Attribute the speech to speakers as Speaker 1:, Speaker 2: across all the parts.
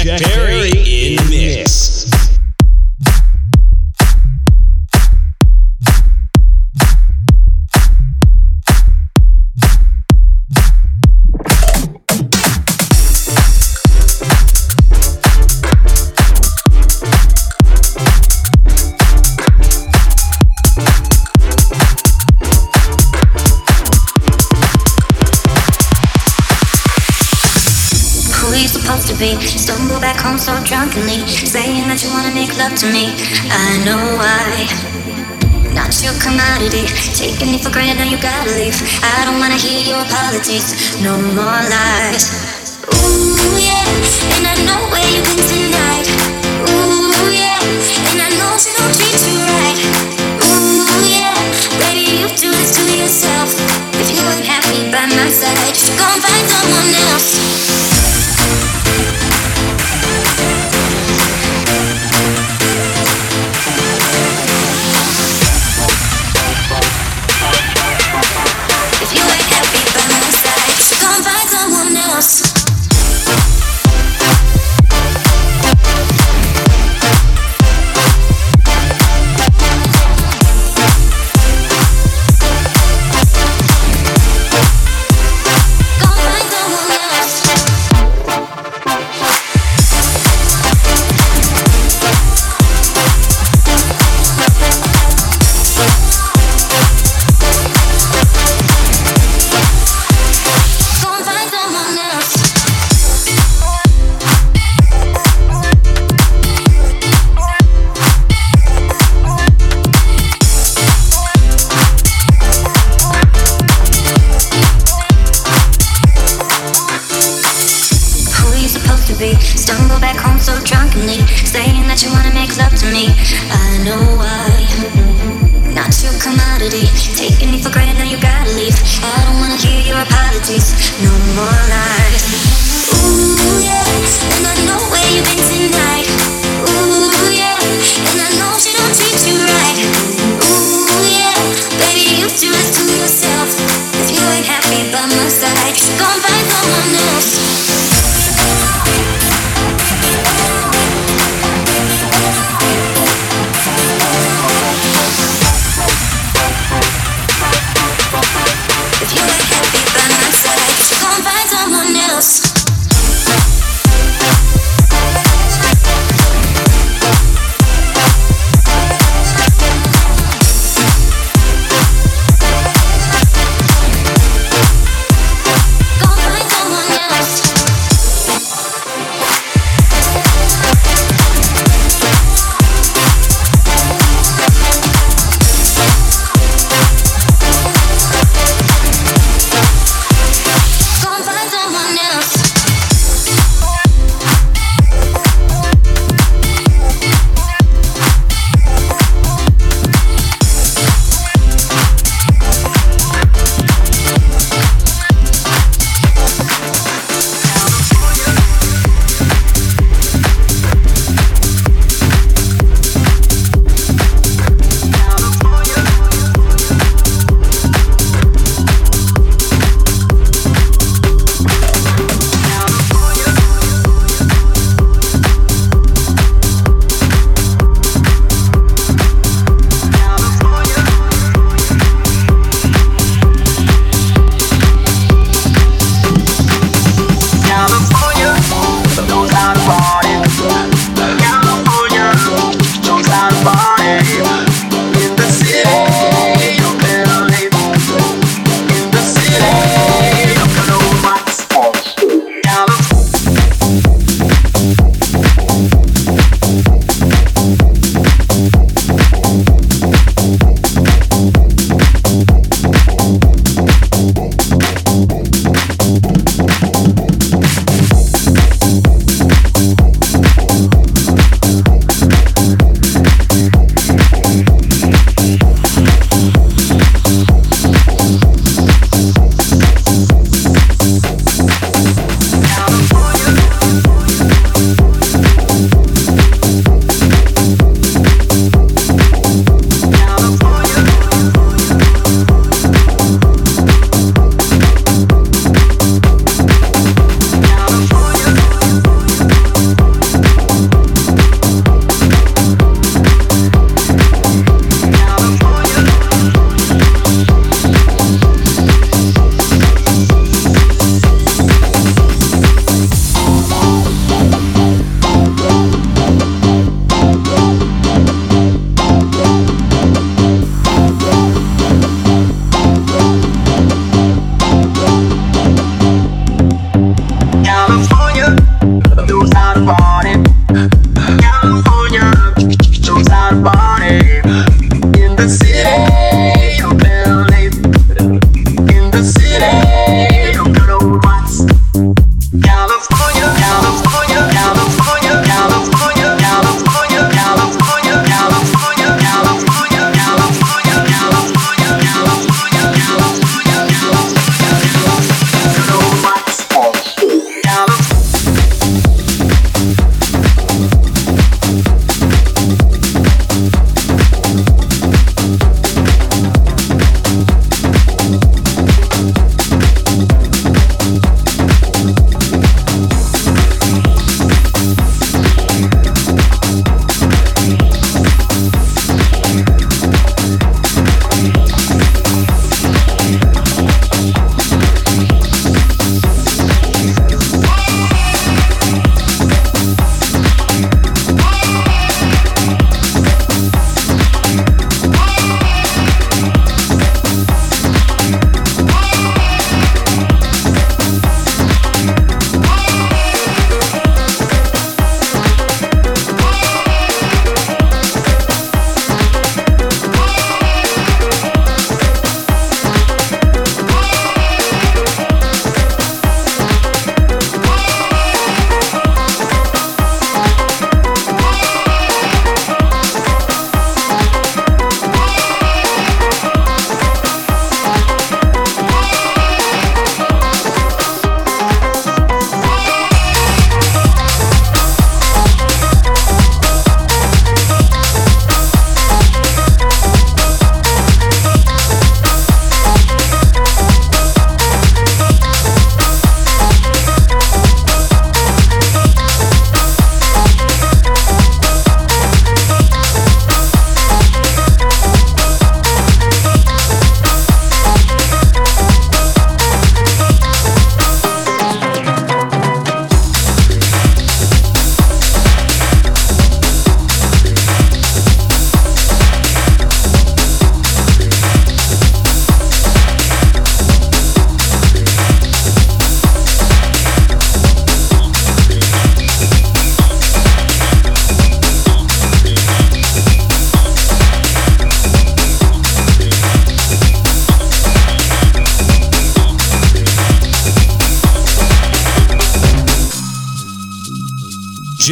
Speaker 1: Jack Perry in the mix.
Speaker 2: Love to me. I know why. Not your commodity, taking me for granted, now you gotta leave. I don't wanna hear your apologies, no more lies. Ooh yeah, and I know where you've been tonight. Ooh yeah, and I know she don't treat you right. Ooh yeah, baby you do this to yourself. If you ain't happy by my side, you should go find someone else.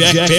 Speaker 1: Jack, Jack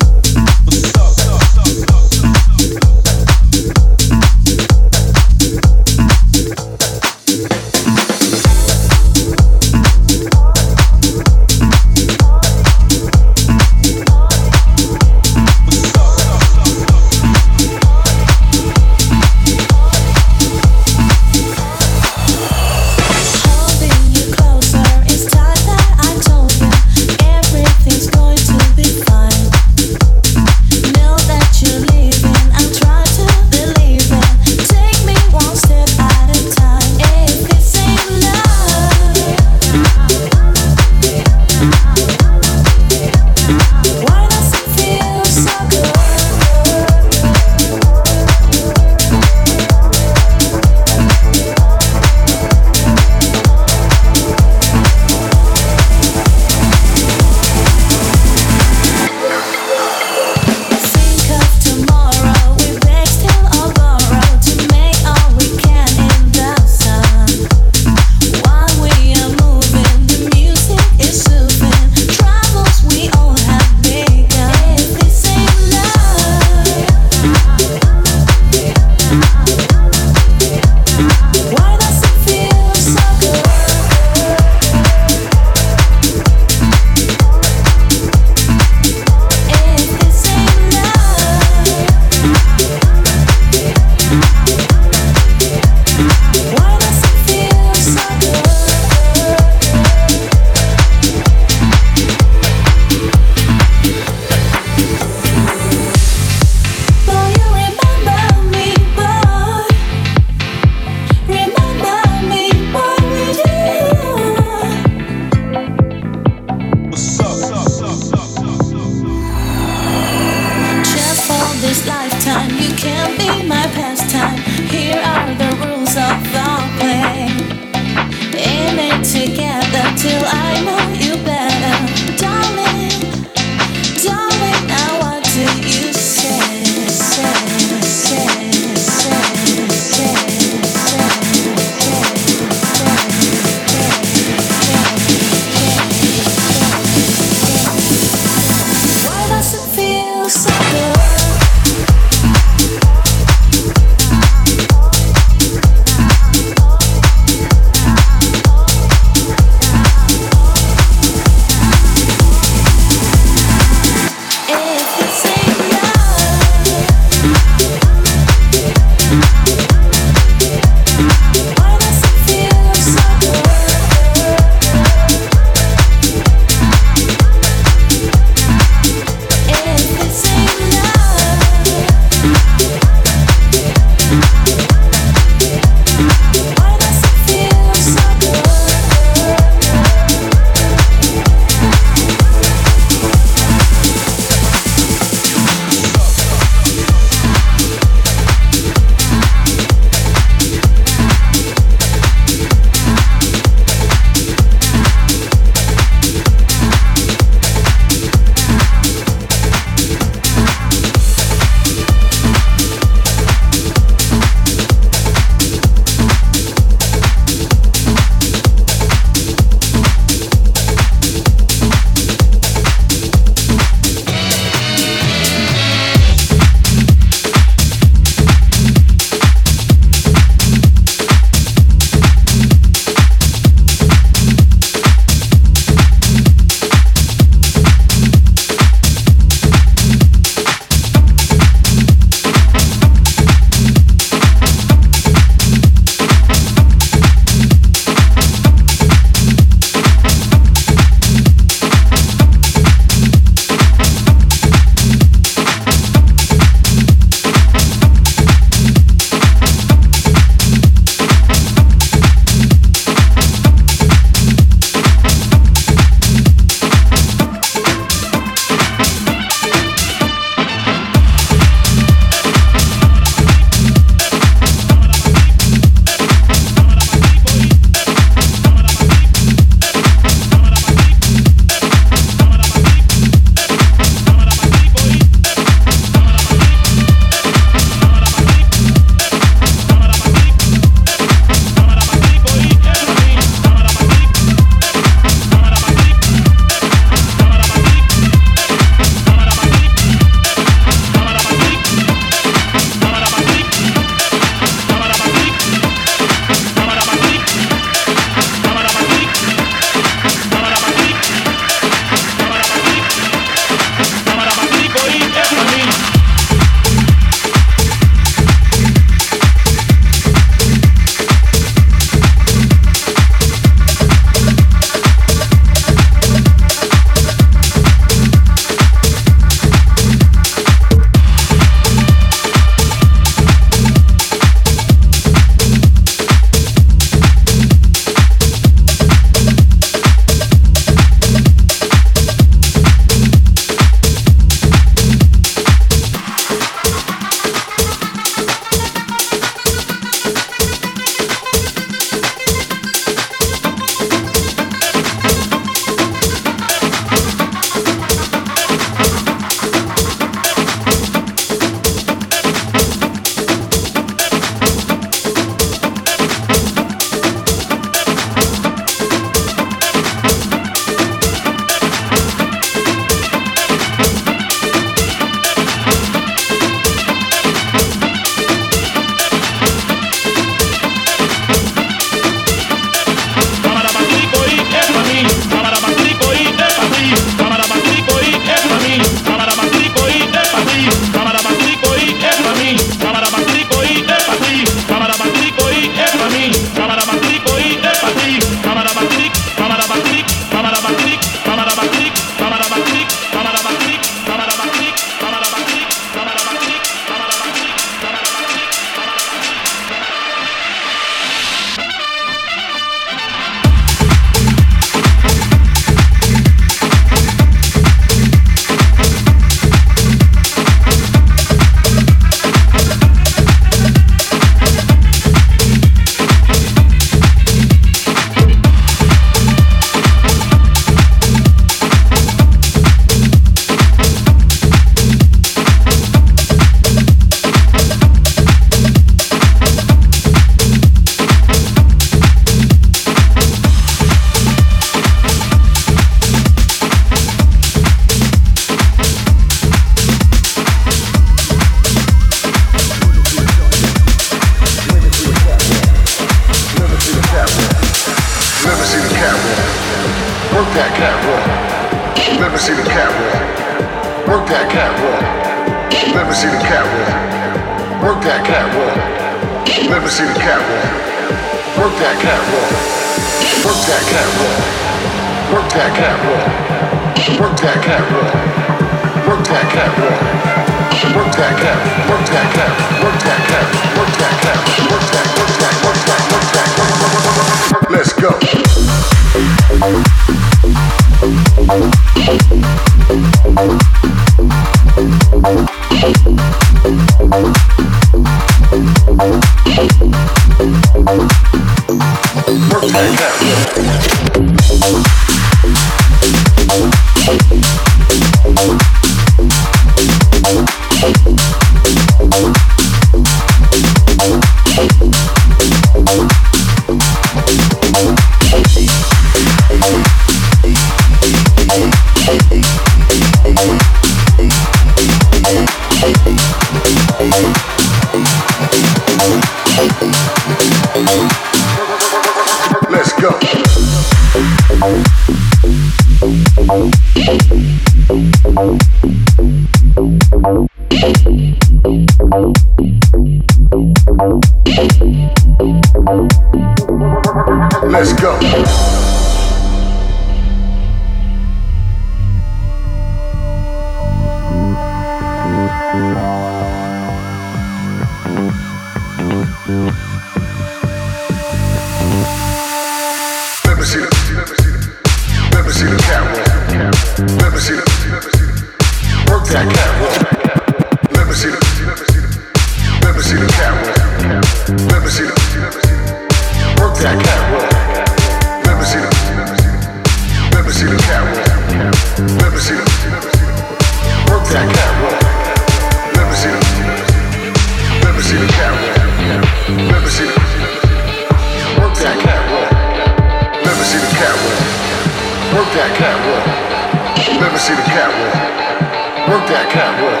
Speaker 1: Work that catwalk.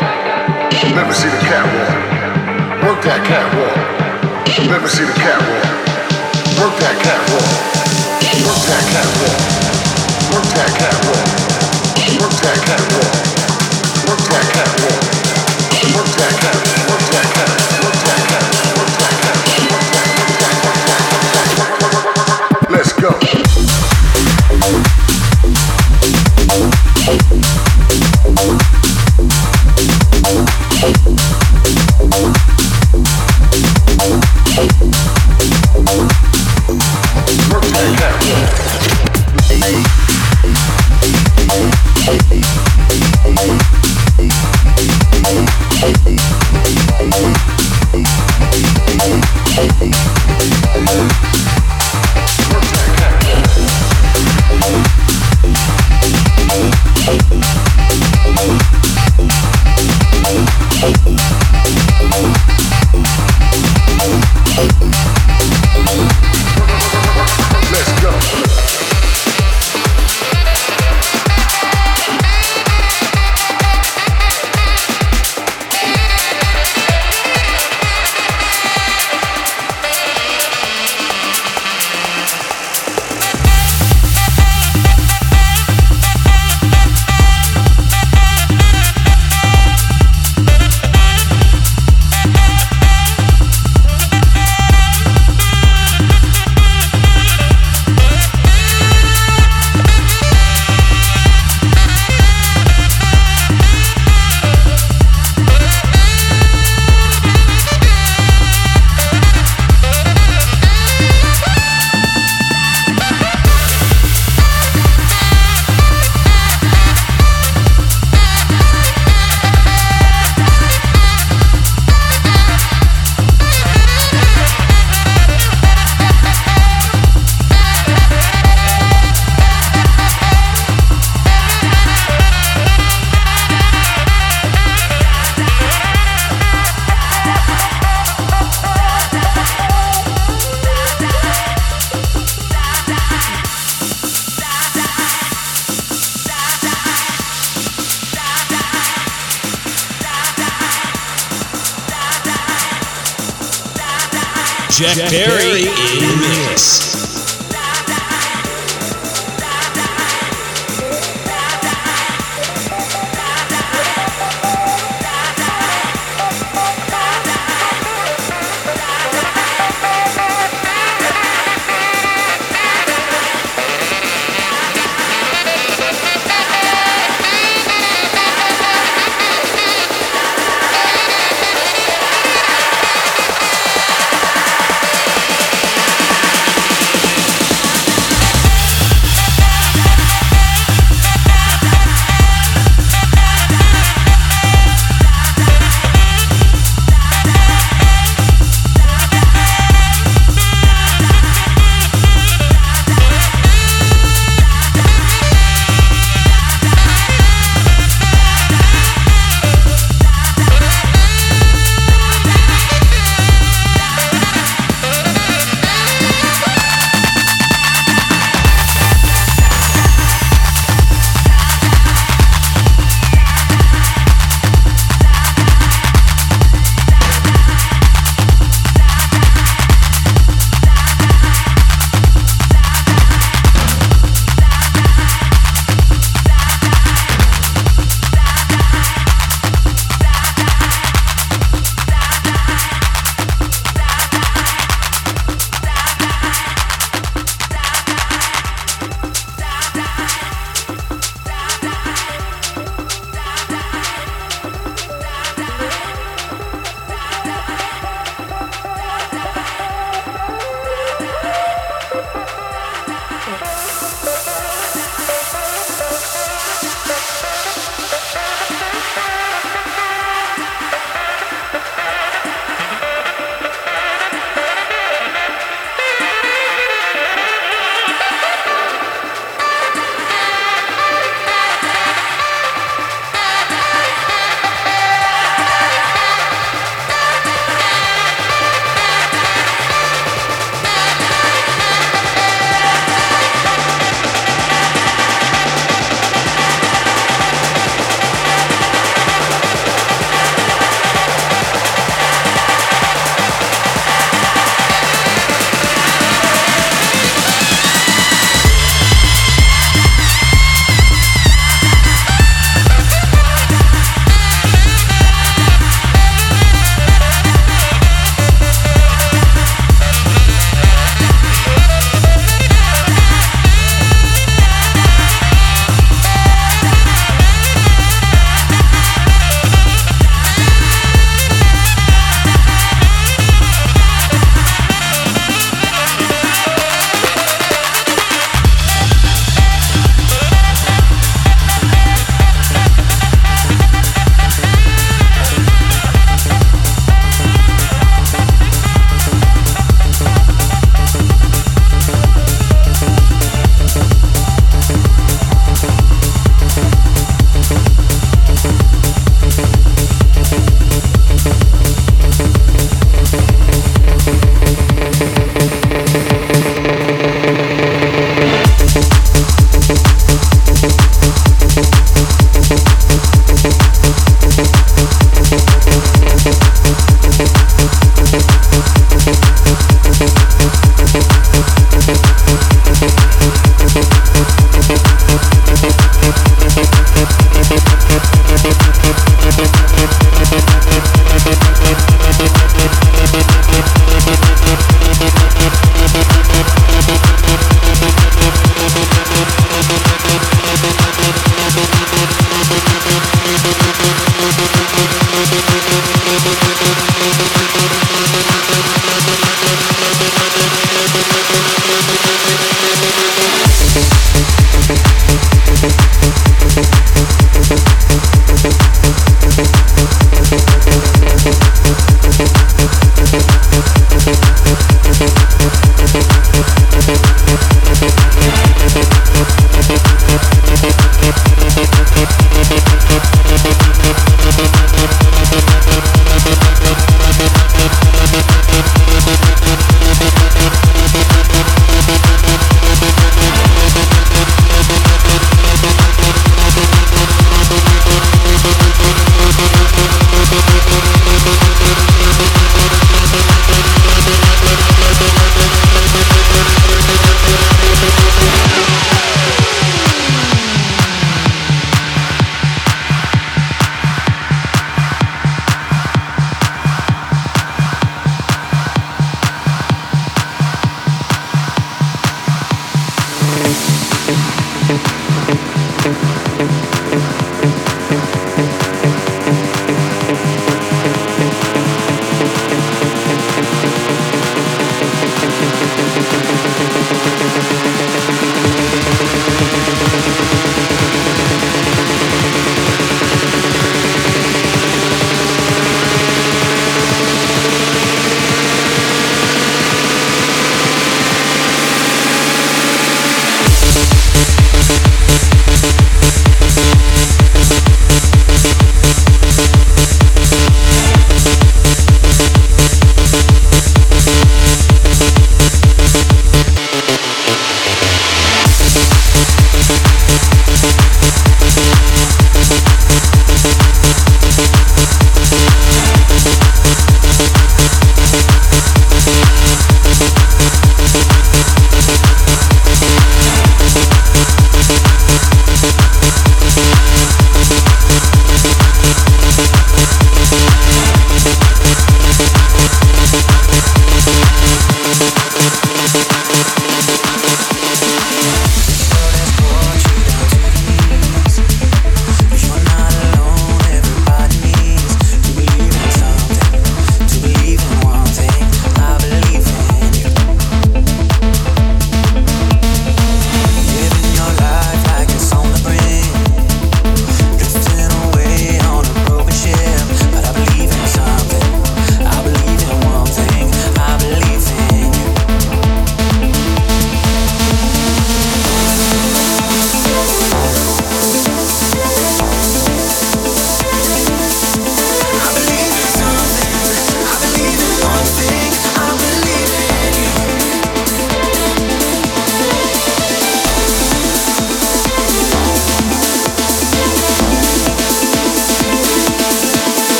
Speaker 1: Let me see the catwalk. Work that catwalk. Let me see the catwalk. Work that catwalk. Work that catwalk. Work that catwalk.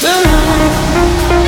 Speaker 2: Tonight.